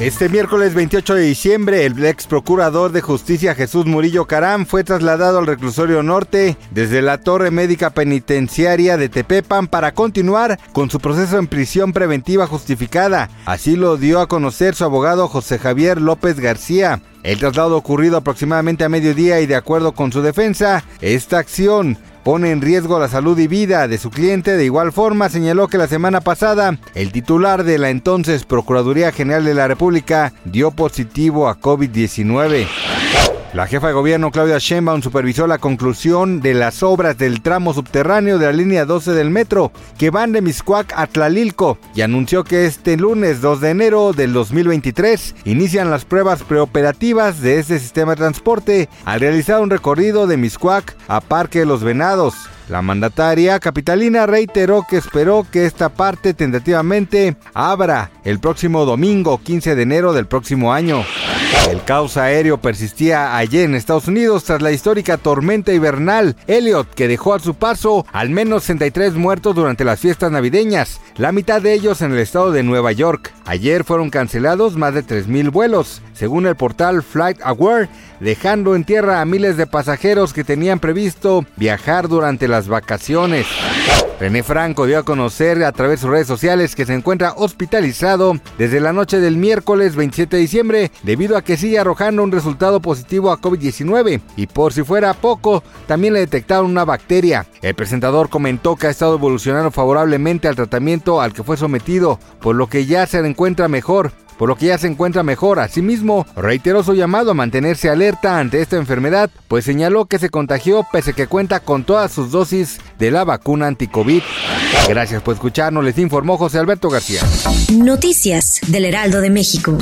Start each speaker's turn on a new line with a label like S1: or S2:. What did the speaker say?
S1: Este miércoles 28 de diciembre, el ex procurador de justicia Jesús Murillo Caram fue trasladado al reclusorio norte desde la torre médica penitenciaria de Tepepan para continuar con su proceso en prisión preventiva justificada. Así lo dio a conocer su abogado José Javier López García. El traslado ocurrido aproximadamente a mediodía y de acuerdo con su defensa, esta acción pone en riesgo la salud y vida de su cliente. De igual forma, señaló que la semana pasada el titular de la entonces Procuraduría General de la República dio positivo a COVID-19. La jefa de gobierno Claudia Sheinbaum supervisó la conclusión de las obras del tramo subterráneo de la línea 12 del metro que van de Miscuac a Tlalilco y anunció que este lunes 2 de enero del 2023 inician las pruebas preoperativas de este sistema de transporte al realizar un recorrido de Miscuac a Parque de los Venados. La mandataria capitalina reiteró que esperó que esta parte tentativamente abra el próximo domingo 15 de enero del próximo año. El caos aéreo persistía ayer en Estados Unidos tras la histórica tormenta invernal Elliot que dejó a su paso al menos 63 muertos durante las fiestas navideñas, la mitad de ellos en el estado de Nueva York. Ayer fueron cancelados más de 3.000 vuelos, según el portal Flight Aware, dejando en tierra a miles de pasajeros que tenían previsto viajar durante las vacaciones. René Franco dio a conocer a través de sus redes sociales que se encuentra hospitalizado desde la noche del miércoles 27 de diciembre debido a que sigue arrojando un resultado positivo a COVID-19 y por si fuera poco, también le detectaron una bacteria. El presentador comentó que ha estado evolucionando favorablemente al tratamiento al que fue sometido, por lo que ya se encuentra mejor por lo que ya se encuentra mejor. Asimismo, reiteró su llamado a mantenerse alerta ante esta enfermedad, pues señaló que se contagió pese que cuenta con todas sus dosis de la vacuna anti-COVID. Gracias por escucharnos, les informó José Alberto García.
S2: Noticias del Heraldo de México.